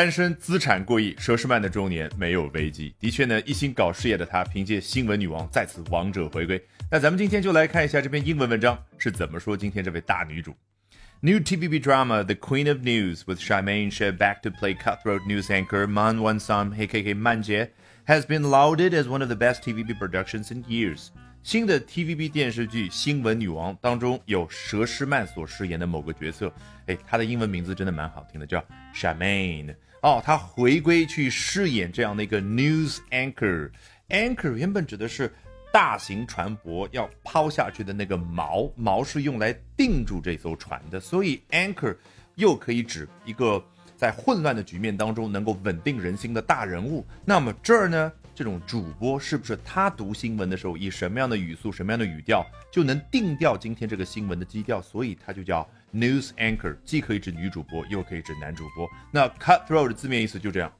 单身资产过亿，佘诗曼的周年没有危机。的确呢，一心搞事业的她，凭借新闻女王再次王者回归。那咱们今天就来看一下这篇英文文章是怎么说。今天这位大女主，New TVB drama The Queen of News with Charmaine Shed back to play cutthroat news anchor Man Wan Sam AKA Manje has been lauded as one of the best TVB productions in years。新的 TVB 电视剧《新闻女王》当中有佘诗曼所饰演的某个角色，哎，她的英文名字真的蛮好听的，叫 Charmaine。哦，她回归去饰演这样的一个 news anchor。anchor 原本指的是大型船舶要抛下去的那个锚，锚是用来定住这艘船的，所以 anchor 又可以指一个在混乱的局面当中能够稳定人心的大人物。那么这儿呢？这种主播是不是他读新闻的时候以什么样的语速、什么样的语调就能定调今天这个新闻的基调？所以他就叫 news anchor，既可以指女主播，又可以指男主播。那 cutthroat 的字面意思就这样，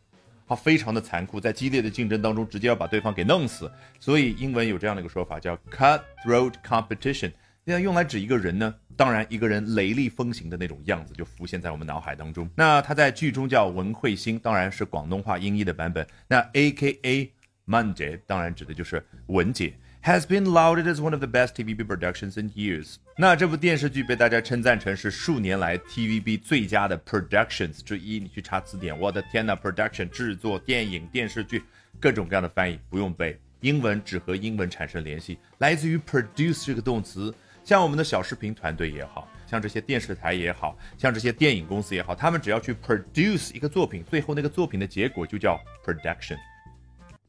他非常的残酷，在激烈的竞争当中直接要把对方给弄死。所以英文有这样的一个说法叫 cutthroat competition。那用来指一个人呢？当然，一个人雷厉风行的那种样子就浮现在我们脑海当中。那他在剧中叫文慧星，当然是广东话音译的版本。那 A K A。Monday 当然指的就是文姐，has been lauded as one of the best TVB productions in years。那这部电视剧被大家称赞成是数年来 TVB 最佳的 productions 之一。你去查词典，我的天呐 production 制作电影电视剧，各种各样的翻译不用背，英文只和英文产生联系，来自于 produce 这个动词。像我们的小视频团队也好像这些电视台也好像这些电影公司也好，他们只要去 produce 一个作品，最后那个作品的结果就叫 production。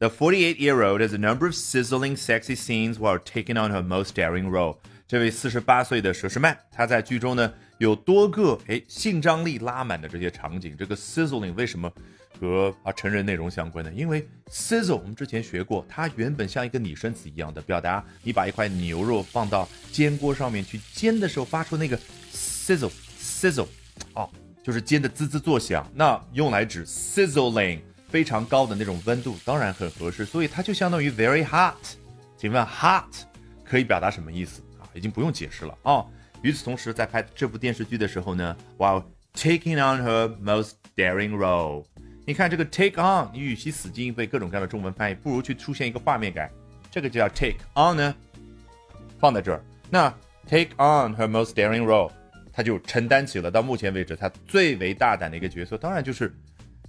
The 48 year old has a number of sizzling, sexy scenes while taking on her most daring role. 这位四十八岁的佘诗曼，她在剧中呢有多个哎性张力拉满的这些场景。这个 sizzling 为什么和啊成人内容相关呢？因为 sizzle 我们之前学过，它原本像一个拟声词一样的表达你把一块牛肉放到煎锅上面去煎的时候发出那个 sizzle sizzle，哦，就是煎的滋滋作响。那用来指 sizzling。非常高的那种温度，当然很合适，所以它就相当于 very hot。请问 hot 可以表达什么意思啊？已经不用解释了啊。与此同时，在拍这部电视剧的时候呢，while taking on her most daring role，你看这个 take on，你与其死记硬背各种各样的中文翻译，不如去出现一个画面感，这个就叫 take on 呢，放在这儿。那 take on her most daring role，她就承担起了到目前为止她最为大胆的一个角色，当然就是。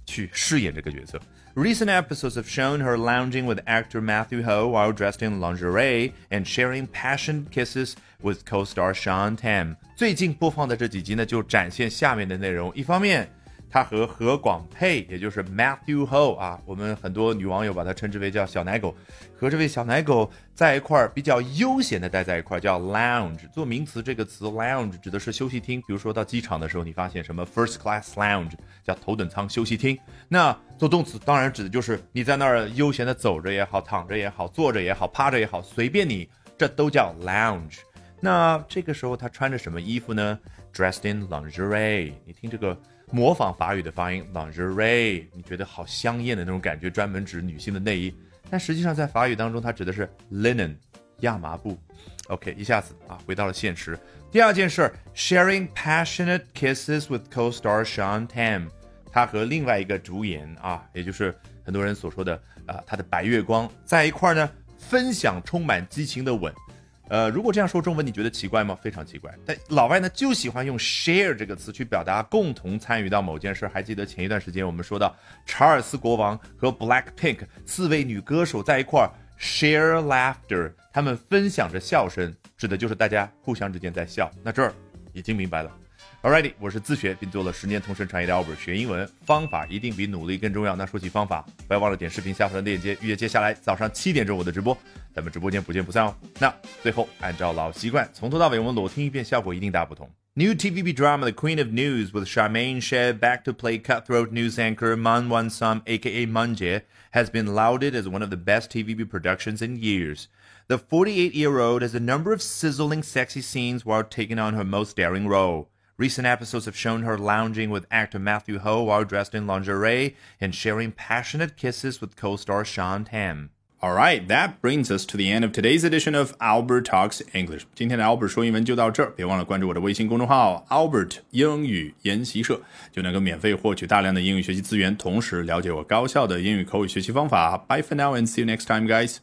去饰演这个角色。Recent episodes have shown her lounging with actor Matthew Ho while dressed in lingerie and sharing passionate kisses with co-star Sean Tam。最近播放的这几集呢，就展现下面的内容。一方面， 他和何广沛，也就是 Matthew Ho 啊，我们很多女网友把他称之为叫小奶狗，和这位小奶狗在一块儿比较悠闲的待在一块儿，叫 lounge。做名词，这个词 lounge 指的是休息厅。比如说到机场的时候，你发现什么 first class lounge 叫头等舱休息厅。那做动词当然指的就是你在那儿悠闲的走着也好，躺着也好，坐着也好，趴着也好，随便你，这都叫 lounge。那这个时候他穿着什么衣服呢？Dressed in lingerie。你听这个。模仿法语的发音，lingerie，你觉得好香艳的那种感觉，专门指女性的内衣。但实际上在法语当中，它指的是 linen，亚麻布。OK，一下子啊，回到了现实。第二件事，sharing passionate kisses with co-star Sean Tam，他和另外一个主演啊，也就是很多人所说的啊，他的白月光在一块儿呢，分享充满激情的吻。呃，如果这样说中文，你觉得奇怪吗？非常奇怪。但老外呢就喜欢用 share 这个词去表达共同参与到某件事。还记得前一段时间我们说到查尔斯国王和 Black Pink 四位女歌手在一块儿 share laughter，他们分享着笑声，指的就是大家互相之间在笑。那这儿已经明白了。Alrighty，我是自学并做了十年同声传译的 Albert，学英文方法一定比努力更重要。那说起方法，不要忘了点视频下方的链接，预约接下来早上七点钟我的直播，咱们直播间不见不散哦。那最后按照老习惯，从头到尾我们裸听一遍，效果一定大不同。New TVB drama The Queen of News with Charmaine Shed back to play cutthroat news anchor Man Wan Sam, aka Munje, has been lauded as one of the best TVB productions in years. The 48 year old has a number of sizzling sexy scenes while taking on her most daring role. Recent episodes have shown her lounging with actor Matthew Ho while dressed in lingerie and sharing passionate kisses with co-star Sean Tam. All right, that brings us to the end of today's edition of Albert Talks English. 今天的 Albert 说英文就到这儿，别忘了关注我的微信公众号 Albert 英语研习社，就能够免费获取大量的英语学习资源，同时了解我高效的英语口语学习方法。Bye for now and see you next time, guys.